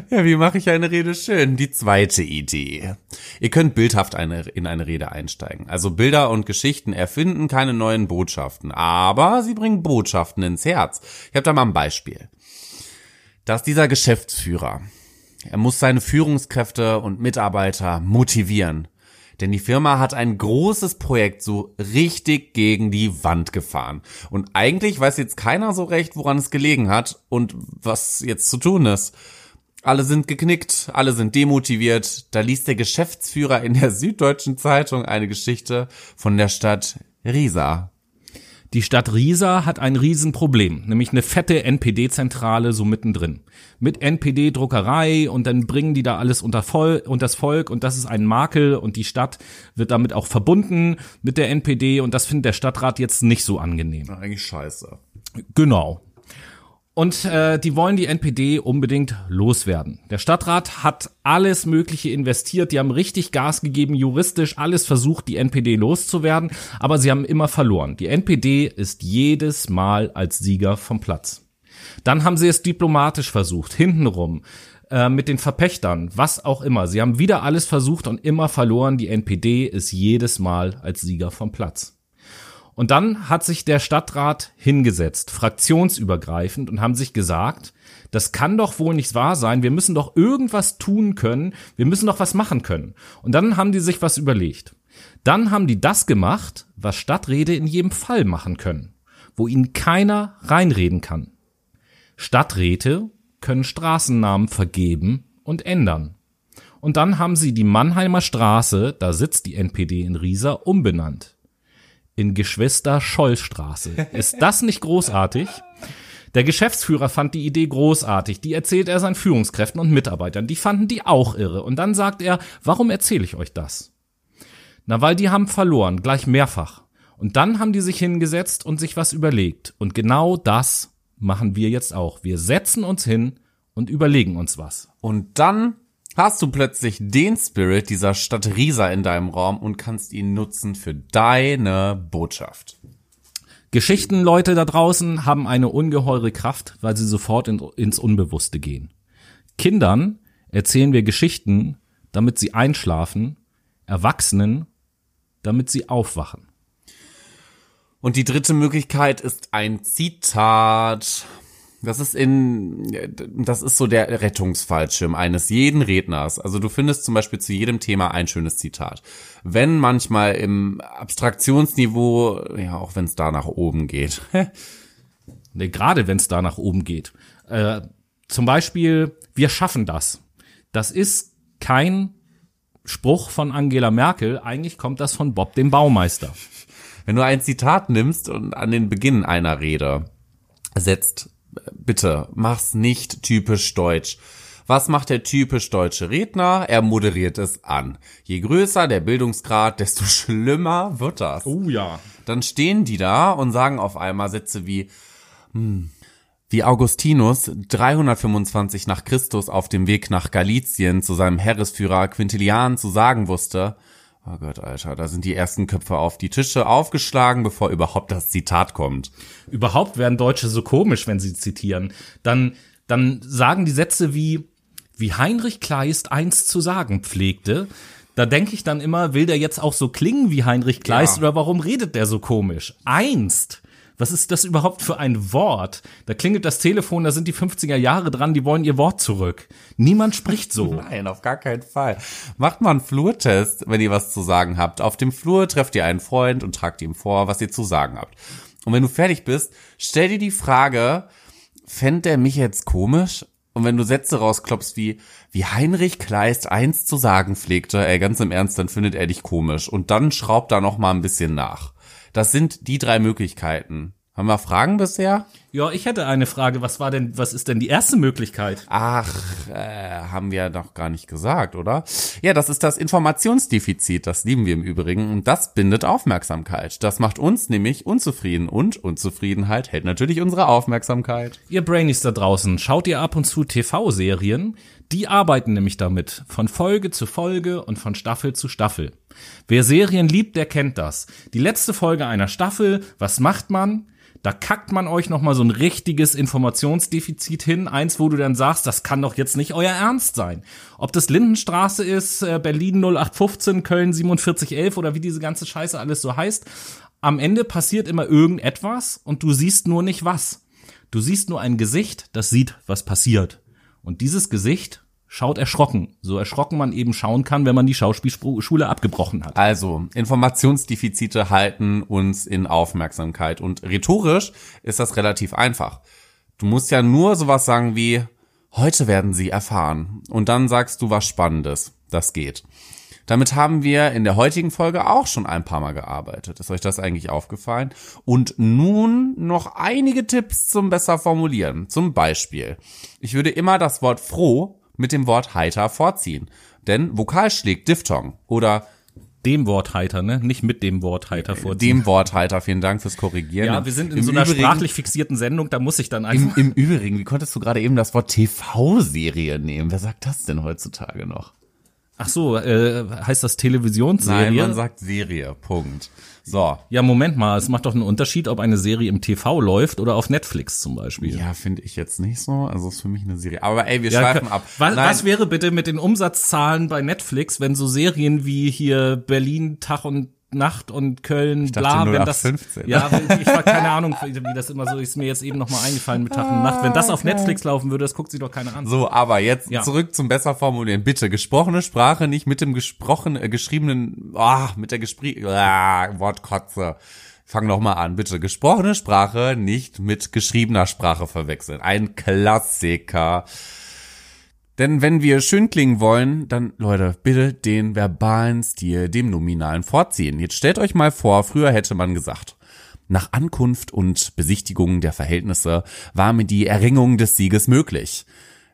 Ja, wie mache ich eine Rede schön? Die zweite Idee. Ihr könnt bildhaft eine, in eine Rede einsteigen. Also Bilder und Geschichten erfinden keine neuen Botschaften, aber sie bringen Botschaften ins Herz. Ich habe da mal ein Beispiel. Dass dieser Geschäftsführer, er muss seine Führungskräfte und Mitarbeiter motivieren. Denn die Firma hat ein großes Projekt so richtig gegen die Wand gefahren. Und eigentlich weiß jetzt keiner so recht, woran es gelegen hat und was jetzt zu tun ist. Alle sind geknickt, alle sind demotiviert. Da liest der Geschäftsführer in der Süddeutschen Zeitung eine Geschichte von der Stadt Riesa. Die Stadt Riesa hat ein Riesenproblem, nämlich eine fette NPD-Zentrale so mittendrin. Mit NPD-Druckerei und dann bringen die da alles unter, Voll, unter das Volk und das ist ein Makel und die Stadt wird damit auch verbunden mit der NPD und das findet der Stadtrat jetzt nicht so angenehm. Eigentlich scheiße. Genau. Und äh, die wollen die NPD unbedingt loswerden. Der Stadtrat hat alles Mögliche investiert, die haben richtig Gas gegeben, juristisch alles versucht, die NPD loszuwerden, aber sie haben immer verloren. Die NPD ist jedes Mal als Sieger vom Platz. Dann haben sie es diplomatisch versucht, hintenrum, äh, mit den Verpächtern, was auch immer. Sie haben wieder alles versucht und immer verloren. Die NPD ist jedes Mal als Sieger vom Platz. Und dann hat sich der Stadtrat hingesetzt, fraktionsübergreifend, und haben sich gesagt, das kann doch wohl nicht wahr sein, wir müssen doch irgendwas tun können, wir müssen doch was machen können. Und dann haben die sich was überlegt. Dann haben die das gemacht, was Stadträte in jedem Fall machen können, wo ihnen keiner reinreden kann. Stadträte können Straßennamen vergeben und ändern. Und dann haben sie die Mannheimer Straße, da sitzt die NPD in Riesa, umbenannt in Geschwister-Scholl-Straße. Ist das nicht großartig? Der Geschäftsführer fand die Idee großartig. Die erzählt er seinen Führungskräften und Mitarbeitern. Die fanden die auch irre. Und dann sagt er, warum erzähle ich euch das? Na, weil die haben verloren, gleich mehrfach. Und dann haben die sich hingesetzt und sich was überlegt. Und genau das machen wir jetzt auch. Wir setzen uns hin und überlegen uns was. Und dann hast du plötzlich den Spirit dieser Stadt Riesa in deinem Raum und kannst ihn nutzen für deine Botschaft. Geschichtenleute da draußen haben eine ungeheure Kraft, weil sie sofort in, ins Unbewusste gehen. Kindern erzählen wir Geschichten, damit sie einschlafen, Erwachsenen, damit sie aufwachen. Und die dritte Möglichkeit ist ein Zitat. Das ist in, das ist so der Rettungsfallschirm eines jeden Redners. Also du findest zum Beispiel zu jedem Thema ein schönes Zitat. Wenn manchmal im Abstraktionsniveau, ja, auch wenn es da nach oben geht. Ne, gerade wenn es da nach oben geht. Äh, zum Beispiel, wir schaffen das. Das ist kein Spruch von Angela Merkel, eigentlich kommt das von Bob dem Baumeister. Wenn du ein Zitat nimmst und an den Beginn einer Rede setzt, bitte, mach's nicht typisch deutsch. Was macht der typisch deutsche Redner? Er moderiert es an. Je größer der Bildungsgrad, desto schlimmer wird das. Oh ja. Dann stehen die da und sagen auf einmal Sätze wie, hm, wie Augustinus 325 nach Christus auf dem Weg nach Galizien zu seinem Heeresführer Quintilian zu sagen wusste, oh Gott, Alter, da sind die ersten Köpfe auf die Tische aufgeschlagen, bevor überhaupt das Zitat kommt. Überhaupt werden Deutsche so komisch, wenn sie zitieren. Dann, dann sagen die Sätze wie, wie Heinrich Kleist einst zu sagen pflegte. Da denke ich dann immer, will der jetzt auch so klingen wie Heinrich Kleist Ja. oder warum redet der so komisch? Einst. Was ist das überhaupt für ein Wort? Da klingelt das Telefon, da sind die 50er Jahre dran, die wollen ihr Wort zurück. Niemand spricht so. Nein, auf gar keinen Fall. Macht mal einen Flurtest, wenn ihr was zu sagen habt. Auf dem Flur trefft ihr einen Freund und tragt ihm vor, was ihr zu sagen habt. Und wenn du fertig bist, stell dir die Frage, fänd der mich jetzt komisch? Und wenn du Sätze rausklopfst wie, wie Heinrich Kleist einst zu sagen pflegte, ey, ganz im Ernst, dann findet er dich komisch. Und dann schraubt da noch mal ein bisschen nach. Das sind die drei Möglichkeiten. Haben wir Fragen bisher? Ja, ich hätte eine Frage. Was war denn, was ist denn die erste Möglichkeit? Ach, äh, haben wir doch gar nicht gesagt, oder? Ja, das ist das Informationsdefizit, das lieben wir im Übrigen und das bindet Aufmerksamkeit. Das macht uns nämlich unzufrieden und Unzufriedenheit hält natürlich unsere Aufmerksamkeit. Ihr Brainies da draußen, schaut ihr ab und zu TV-Serien? Die arbeiten nämlich damit, von Folge zu Folge und von Staffel zu Staffel. Wer Serien liebt, der kennt das. Die letzte Folge einer Staffel, was macht man? Da kackt man euch noch mal so ein richtiges Informationsdefizit hin, eins, wo du dann sagst, das kann doch jetzt nicht euer Ernst sein. Ob das Lindenstraße ist, äh, Berlin 0815, Köln 4711 oder wie diese ganze Scheiße alles so heißt, am Ende passiert immer irgendetwas und du siehst nur nicht was. Du siehst nur ein Gesicht, das sieht, was passiert. Und dieses Gesicht schaut erschrocken. So erschrocken man eben schauen kann, wenn man die Schauspielschule abgebrochen hat. Also, Informationsdefizite halten uns in Aufmerksamkeit und rhetorisch ist das relativ einfach. Du musst ja nur sowas sagen wie, heute werden Sie erfahren. Und dann sagst du was Spannendes. Das geht. Damit haben wir in der heutigen Folge auch schon ein paar Mal gearbeitet. Ist euch das eigentlich aufgefallen? Und nun noch einige Tipps zum besser formulieren. Zum Beispiel, ich würde immer das Wort froh mit dem Wort heiter vorziehen. Denn Vokal schlägt Diphthong. Oder Dem Wort heiter, ne? Nicht mit dem Wort heiter vorziehen. dem Wort heiter. Vielen Dank fürs Korrigieren. ja, wir sind in Im so einer Übrigen- sprachlich fixierten Sendung, da muss ich dann Im, einfach. Im Übrigen, wie konntest du gerade eben das Wort TV-Serie nehmen? Wer sagt das denn heutzutage noch? Ach so, äh, heißt das Televisionsserie? Nein, man sagt Serie. Punkt. So. ja, Moment mal, es macht doch einen Unterschied, ob eine Serie im TV läuft oder auf Netflix zum Beispiel. Ja, finde ich jetzt nicht so. Also ist für mich eine Serie. Aber ey, wir Ja, schweifen ab. Was, Nein, was wäre bitte mit den Umsatzzahlen bei Netflix, wenn so Serien wie hier Berlin Tag und Nacht und Köln dachte bla, wenn das 0815. ja, ich war keine Ahnung, wie das immer so ist mir jetzt eben noch mal eingefallen mit Tag und Nacht. Wenn das auf Netflix laufen würde, das guckt sich doch keiner an. So, aber jetzt Ja. zurück zum besser formulieren. Bitte, gesprochene Sprache nicht mit dem gesprochen, äh, geschriebenen, ah, mit der gespri ah, Wortkotze. Fang noch mal an, bitte. Gesprochene Sprache nicht mit geschriebener Sprache verwechseln. Ein Klassiker. Denn wenn wir schön klingen wollen, dann, Leute, bitte den verbalen Stil dem Nominalen vorziehen. Jetzt stellt euch mal vor, früher hätte man gesagt, nach Ankunft und Besichtigung der Verhältnisse war mir die Erringung des Sieges möglich.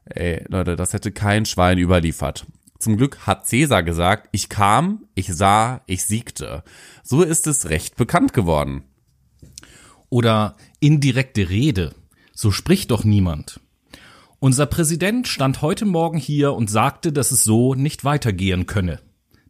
Ey, Leute, das hätte kein Schwein überliefert. Zum Glück hat Cäsar gesagt, ich kam, ich sah, ich siegte. So ist es recht bekannt geworden. Oder indirekte Rede. So spricht doch niemand. Unser Präsident stand heute Morgen hier und sagte, dass es so nicht weitergehen könne.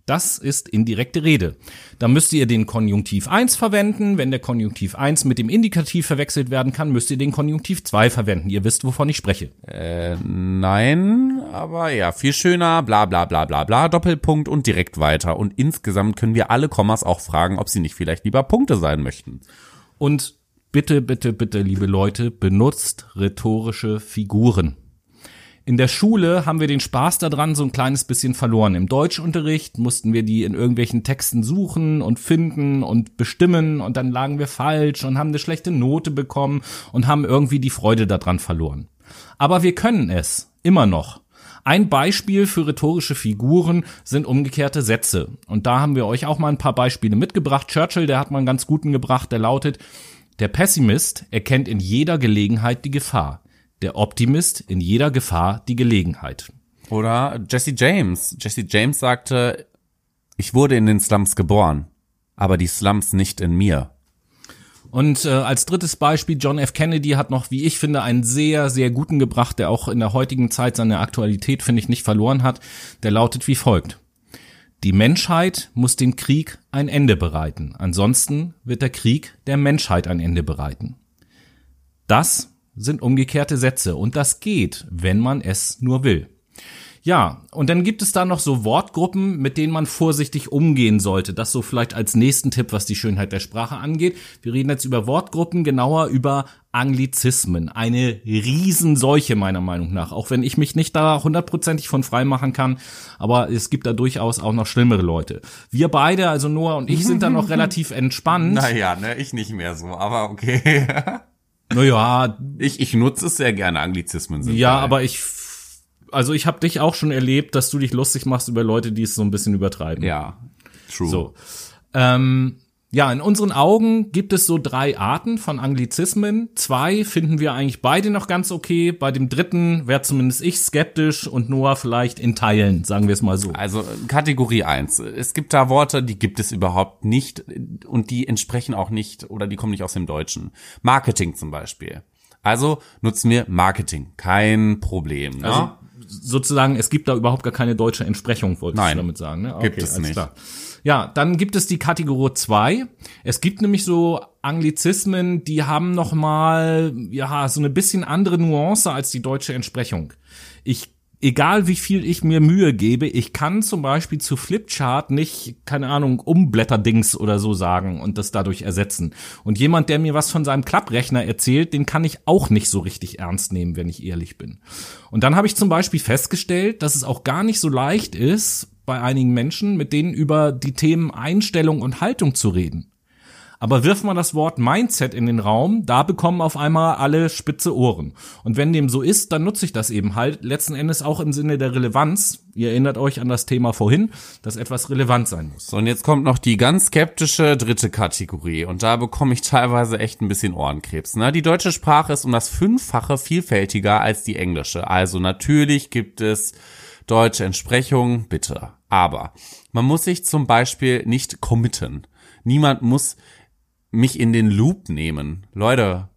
Das ist indirekte Rede. Da müsst ihr den Konjunktiv 1 verwenden. Wenn der Konjunktiv 1 mit dem Indikativ verwechselt werden kann, müsst ihr den Konjunktiv 2 verwenden. Ihr wisst, wovon ich spreche. Äh, nein, aber ja, viel schöner, bla bla bla bla bla, Doppelpunkt und direkt weiter. Und insgesamt können wir alle Kommas auch fragen, ob sie nicht vielleicht lieber Punkte sein möchten. Und bitte, bitte, bitte, liebe Leute, benutzt rhetorische Figuren. In der Schule haben wir den Spaß daran so ein kleines bisschen verloren. Im Deutschunterricht mussten wir die in irgendwelchen Texten suchen und finden und bestimmen und dann lagen wir falsch und haben eine schlechte Note bekommen und haben irgendwie die Freude daran verloren. Aber wir können es, immer noch. Ein Beispiel für rhetorische Figuren sind umgekehrte Sätze. Und da haben wir euch auch mal ein paar Beispiele mitgebracht. Churchill, der hat mal einen ganz guten gebracht, der lautet, der Pessimist erkennt in jeder Gelegenheit die Gefahr der Optimist in jeder Gefahr die Gelegenheit. Oder Jesse James. Jesse James sagte, ich wurde in den Slums geboren, aber die Slums nicht in mir. Und äh, als drittes Beispiel, John F. Kennedy hat noch, wie ich finde, einen sehr, sehr guten gebracht, der auch in der heutigen Zeit seine Aktualität, finde ich, nicht verloren hat. Der lautet wie folgt. Die Menschheit muss dem Krieg ein Ende bereiten. Ansonsten wird der Krieg der Menschheit ein Ende bereiten. Das sind umgekehrte Sätze und das geht, wenn man es nur will. Ja, und dann gibt es da noch so Wortgruppen, mit denen man vorsichtig umgehen sollte. Das so vielleicht als nächsten Tipp, was die Schönheit der Sprache angeht. Wir reden jetzt über Wortgruppen, genauer über Anglizismen. Eine Riesenseuche meiner Meinung nach. Auch wenn ich mich nicht da hundertprozentig von frei machen kann. Aber es gibt da durchaus auch noch schlimmere Leute. Wir beide, also Noah und ich, sind da noch relativ entspannt. Naja, ne, ich nicht mehr so, aber okay. Naja, Ich, ich nutze es sehr gerne, Anglizismen sind. Ja, geil. aber ich, also ich habe dich auch schon erlebt, dass du dich lustig machst über Leute, die es so ein bisschen übertreiben. Ja, true. So. Ähm, ja, in unseren Augen gibt es so drei Arten von Anglizismen. Zwei finden wir eigentlich beide noch ganz okay. Bei dem dritten wäre zumindest ich skeptisch und Noah vielleicht in Teilen, sagen wir es mal so. Also Kategorie eins. Es gibt da Worte, die gibt es überhaupt nicht und die entsprechen auch nicht oder die kommen nicht aus dem Deutschen. Marketing zum Beispiel. Also nutzen wir Marketing. Kein Problem. Ne? Also sozusagen, es gibt da überhaupt gar keine deutsche Entsprechung, wolltest Nein, du damit sagen. Ne? gibt es nicht. Klar. Ja, dann gibt es die Kategorie 2. Es gibt nämlich so Anglizismen, die haben noch mal ja so eine bisschen andere Nuance als die deutsche Entsprechung. Ich egal wie viel ich mir Mühe gebe, ich kann zum Beispiel zu Flipchart nicht, keine Ahnung, Umblätterdings oder so sagen und das dadurch ersetzen. Und jemand, der mir was von seinem Klapprechner erzählt, den kann ich auch nicht so richtig ernst nehmen, wenn ich ehrlich bin. Und dann habe ich zum Beispiel festgestellt, dass es auch gar nicht so leicht ist, bei einigen Menschen, mit denen über die Themen Einstellung und Haltung zu reden. Aber wirft man das Wort Mindset in den Raum, da bekommen auf einmal alle spitze Ohren. Und wenn dem so ist, dann nutze ich das eben halt letzten Endes auch im Sinne der Relevanz. Ihr erinnert euch an das Thema vorhin, dass etwas relevant sein muss. So, und jetzt kommt noch die ganz skeptische dritte Kategorie. Und da bekomme ich teilweise echt ein bisschen Ohrenkrebs. Ne? Die deutsche Sprache ist um das Fünffache vielfältiger als die englische. Also natürlich gibt es deutsche Entsprechungen, bitte. Aber man muss sich zum Beispiel nicht committen. Niemand muss mich in den Loop nehmen. Leute,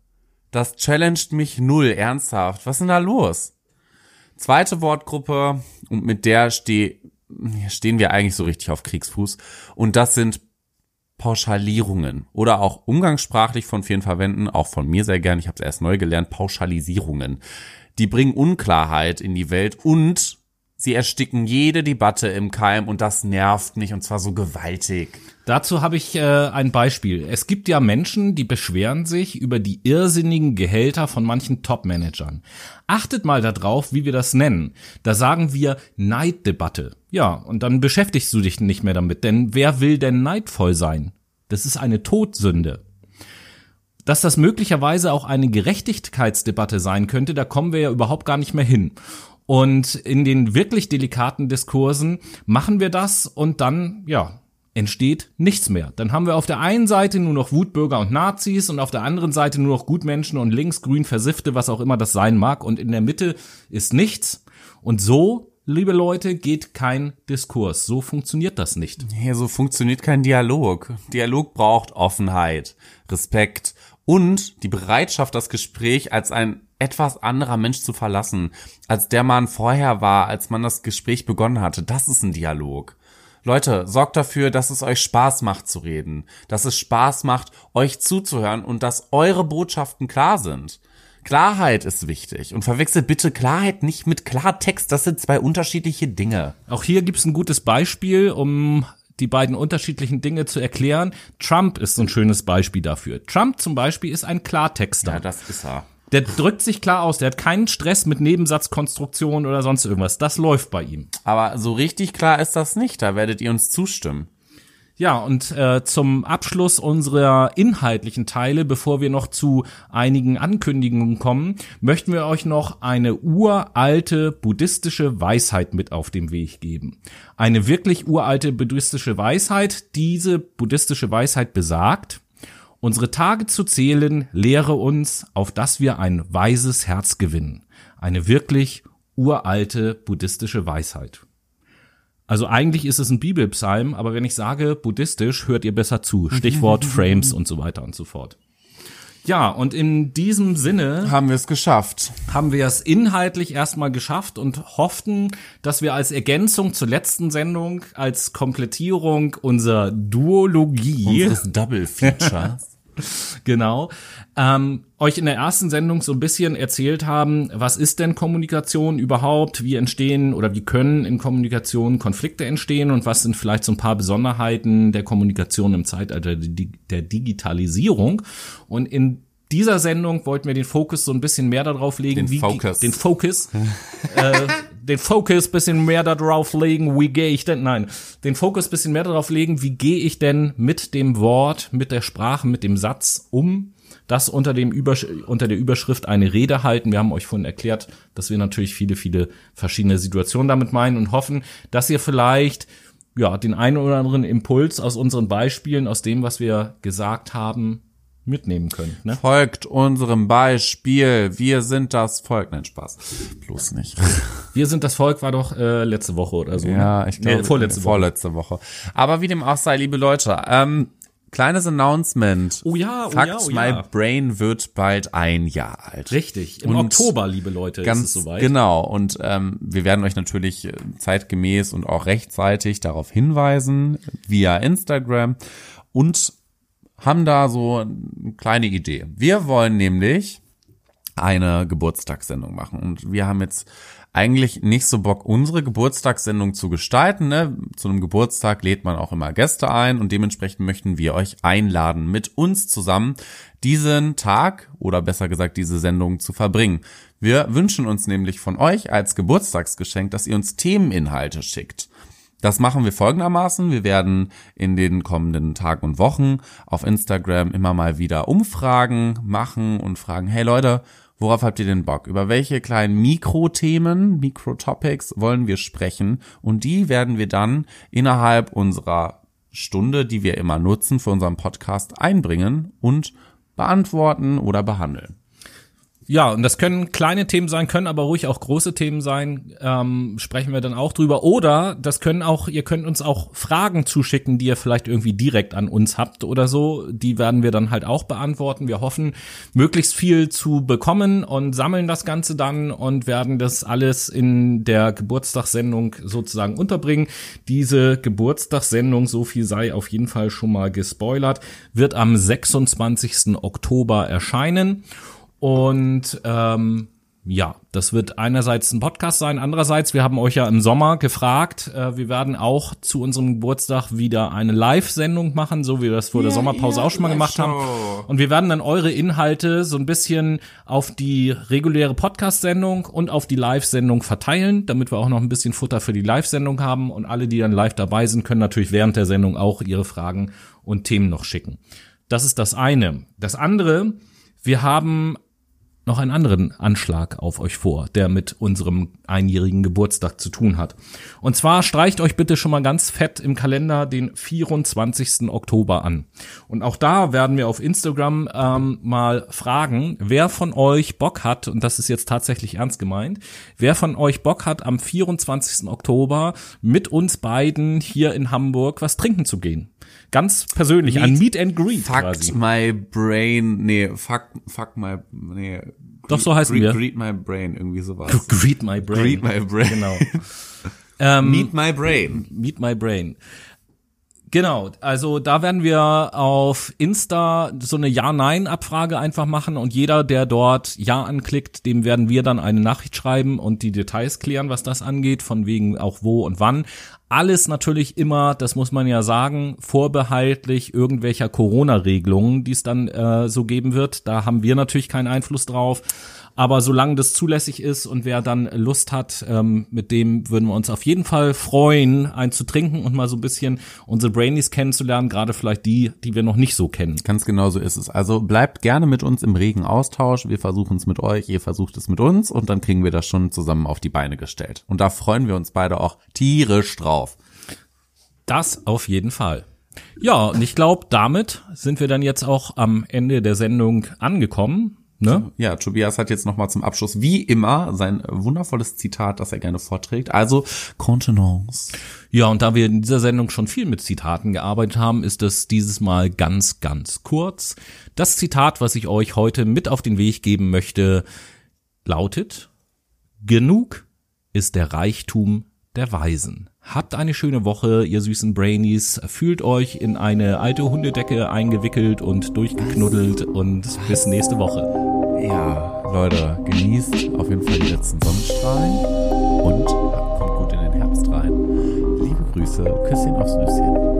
das challenged mich null, ernsthaft. Was ist denn da los? Zweite Wortgruppe, und mit der steh, stehen wir eigentlich so richtig auf Kriegsfuß. Und das sind Pauschalierungen oder auch umgangssprachlich von vielen verwenden, auch von mir sehr gern, ich habe es erst neu gelernt, Pauschalisierungen. Die bringen Unklarheit in die Welt und sie ersticken jede Debatte im Keim und das nervt mich und zwar so gewaltig. Dazu habe ich äh, ein Beispiel. Es gibt ja Menschen, die beschweren sich über die irrsinnigen Gehälter von manchen Top-Managern. Achtet mal darauf, wie wir das nennen. Da sagen wir Neiddebatte. Ja, und dann beschäftigst du dich nicht mehr damit, denn wer will denn neidvoll sein? Das ist eine Todsünde. Dass das möglicherweise auch eine Gerechtigkeitsdebatte sein könnte, da kommen wir ja überhaupt gar nicht mehr hin. Und in den wirklich delikaten Diskursen machen wir das und dann, ja, entsteht nichts mehr. Dann haben wir auf der einen Seite nur noch Wutbürger und Nazis und auf der anderen Seite nur noch Gutmenschen und links, grün, Versiffte, was auch immer das sein mag. Und in der Mitte ist nichts. Und so liebe Leute, geht kein Diskurs. So funktioniert das nicht. Hier, so funktioniert kein Dialog. Dialog braucht Offenheit, Respekt und die Bereitschaft, das Gespräch als ein etwas anderer Mensch zu verlassen, als der man vorher war, als man das Gespräch begonnen hatte. Das ist ein Dialog. Leute, sorgt dafür, dass es euch Spaß macht zu reden, dass es Spaß macht, euch zuzuhören und dass eure Botschaften klar sind. Klarheit ist wichtig und verwechselt bitte Klarheit nicht mit Klartext, das sind zwei unterschiedliche Dinge. Auch hier gibt's ein gutes Beispiel, um die beiden unterschiedlichen Dinge zu erklären. Trump ist so ein schönes Beispiel dafür. Trump zum Beispiel ist ein Klartexter. Ja, das ist er. Der drückt sich klar aus, der hat keinen Stress mit Nebensatzkonstruktion oder sonst irgendwas. Das läuft bei ihm. Aber so richtig klar ist das nicht, da werdet ihr uns zustimmen. Ja, und äh, zum Abschluss unserer inhaltlichen Teile, bevor wir noch zu einigen Ankündigungen kommen, möchten wir euch noch eine uralte buddhistische Weisheit mit auf den Weg geben. Eine wirklich uralte buddhistische Weisheit. Diese buddhistische Weisheit besagt, unsere Tage zu zählen lehre uns, auf dass wir ein weises Herz gewinnen. Eine wirklich uralte buddhistische Weisheit. Also eigentlich ist es ein Bibelpsalm, aber wenn ich sage buddhistisch, hört ihr besser zu. Stichwort Frames und so weiter und so fort. Ja, und in diesem Sinne Haben wir es geschafft. haben wir es inhaltlich erstmal geschafft und hofften, dass wir als Ergänzung zur letzten Sendung, als Komplettierung unserer Duologie Unseres Double Features. genau, ähm, euch in der ersten Sendung so ein bisschen erzählt haben, was ist denn Kommunikation überhaupt, wie entstehen oder wie können in Kommunikation Konflikte entstehen und was sind vielleicht so ein paar Besonderheiten der Kommunikation im Zeitalter der Digitalisierung. Und in dieser Sendung wollten wir den Fokus so ein bisschen mehr darauf legen, Den wie Focus. den Fokus, äh, den Fokus bisschen mehr darauf legen, wie gehe ich denn, nein, den Fokus bisschen mehr darauf legen, wie gehe ich denn mit dem Wort, mit der Sprache, mit dem Satz um, das unter dem Übersch unter der Überschrift eine Rede halten. Wir haben euch vorhin erklärt, dass wir natürlich viele, viele verschiedene Situationen damit meinen und hoffen, dass ihr vielleicht ja, den einen oder anderen Impuls aus unseren Beispielen, aus dem, was wir gesagt haben, mitnehmen könnt. Ne? Folgt unserem Beispiel. Wir sind das Volk. Nein, Spaß. Bloß nicht. Wir sind das Volk war doch äh, letzte Woche oder so. Ja, ne? ich glaube, nee, vorletzte Woche. vorletzte Woche. Aber wie dem auch sei, liebe Leute, ähm, kleines Announcement. Oh ja, oh Fakt, ja, oh My ja. Brain wird bald ein Jahr alt. Richtig. Im Und Oktober, liebe Leute, Ganz ist es soweit. genau. Und ähm, wir werden euch natürlich äh, zeitgemäß und auch rechtzeitig darauf hinweisen via Instagram und haben da so eine kleine Idee. Wir wollen nämlich eine Geburtstagssendung machen und wir haben jetzt eigentlich nicht so Bock, unsere Geburtstagssendung zu gestalten. Ne? Zu einem Geburtstag lädt man auch immer Gäste ein und dementsprechend möchten wir euch einladen, mit uns zusammen diesen Tag oder besser gesagt diese Sendung zu verbringen. Wir wünschen uns nämlich von euch als Geburtstagsgeschenk, dass ihr uns Themeninhalte schickt. Das machen wir folgendermaßen. Wir werden in den kommenden Tagen und Wochen auf Instagram immer mal wieder Umfragen machen und fragen, hey Leute, worauf habt ihr denn Bock? Über welche kleinen Mikrothemen, Mikrotopics wollen wir sprechen? Und die werden wir dann innerhalb unserer Stunde, die wir immer nutzen für unseren Podcast, einbringen und beantworten oder behandeln. Ja, und das können kleine Themen sein, können aber ruhig auch große Themen sein. Ähm, sprechen wir dann auch drüber. Oder das können auch, ihr könnt uns auch Fragen zuschicken, die ihr vielleicht irgendwie direkt an uns habt oder so. Die werden wir dann halt auch beantworten. Wir hoffen, möglichst viel zu bekommen und sammeln das Ganze dann und werden das alles in der Geburtstagssendung sozusagen unterbringen. Diese Geburtstagssendung, so viel sei auf jeden Fall schon mal gespoilert, wird am 26. Oktober erscheinen. Und ähm, ja, das wird einerseits ein Podcast sein, andererseits, wir haben euch ja im Sommer gefragt, äh, wir werden auch zu unserem Geburtstag wieder eine Live-Sendung machen, so wie wir das vor der Sommerpause auch schon mal gemacht haben. Und wir werden dann eure Inhalte so ein bisschen auf die reguläre Podcast-Sendung und auf die Live-Sendung verteilen, damit wir auch noch ein bisschen Futter für die Live-Sendung haben. Und alle, die dann live dabei sind, können natürlich während der Sendung auch ihre Fragen und Themen noch schicken. Das ist das eine. Das andere, wir haben noch einen anderen Anschlag auf euch vor, der mit unserem einjährigen Geburtstag zu tun hat. Und zwar streicht euch bitte schon mal ganz fett im Kalender den 24. Oktober an. Und auch da werden wir auf Instagram ähm, mal fragen, wer von euch Bock hat, und das ist jetzt tatsächlich ernst gemeint, wer von euch Bock hat, am 24. Oktober mit uns beiden hier in Hamburg was trinken zu gehen. Ganz persönlich, ein Meet and Greet Fuck my brain, nee, fuck, fuck my, nee. Doch, so heißen wir. Greet my brain, irgendwie sowas. Greet my brain. Greet my brain. Genau. ähm, Meet my brain. Meet My Brain. Genau, also da werden wir auf Insta so eine Ja-Nein-Abfrage einfach machen und jeder, der dort Ja anklickt, dem werden wir dann eine Nachricht schreiben und die Details klären, was das angeht, von wegen auch wo und wann. Alles natürlich immer, das muss man ja sagen, vorbehaltlich irgendwelcher Corona-Regelungen, die es dann äh, so geben wird. Da haben wir natürlich keinen Einfluss drauf. Aber solange das zulässig ist und wer dann Lust hat, ähm, mit dem würden wir uns auf jeden Fall freuen, einen zu trinken und mal so ein bisschen unsere Brainies kennenzulernen, gerade vielleicht die, die wir noch nicht so kennen. Ganz genau so ist es. Also bleibt gerne mit uns im regen Austausch. Wir versuchen es mit euch, ihr versucht es mit uns und dann kriegen wir das schon zusammen auf die Beine gestellt. Und da freuen wir uns beide auch tierisch drauf. Das auf jeden Fall. Ja, und ich glaube, damit sind wir dann jetzt auch am Ende der Sendung angekommen. Ne? Ja, Tobias hat jetzt nochmal zum Abschluss wie immer sein wundervolles Zitat, das er gerne vorträgt. Also Contenance. Ja, und da wir in dieser Sendung schon viel mit Zitaten gearbeitet haben, ist es dieses Mal ganz, ganz kurz. Das Zitat, was ich euch heute mit auf den Weg geben möchte, lautet, Genug ist der Reichtum der Weisen. Habt eine schöne Woche, ihr süßen Brainies. Fühlt euch in eine alte Hundedecke eingewickelt und durchgeknuddelt und bis nächste Woche. Ja, Leute, genießt auf jeden Fall die letzten Sonnenstrahlen und kommt gut in den Herbst rein. Liebe Grüße, Küsschen aufs Nüsschen.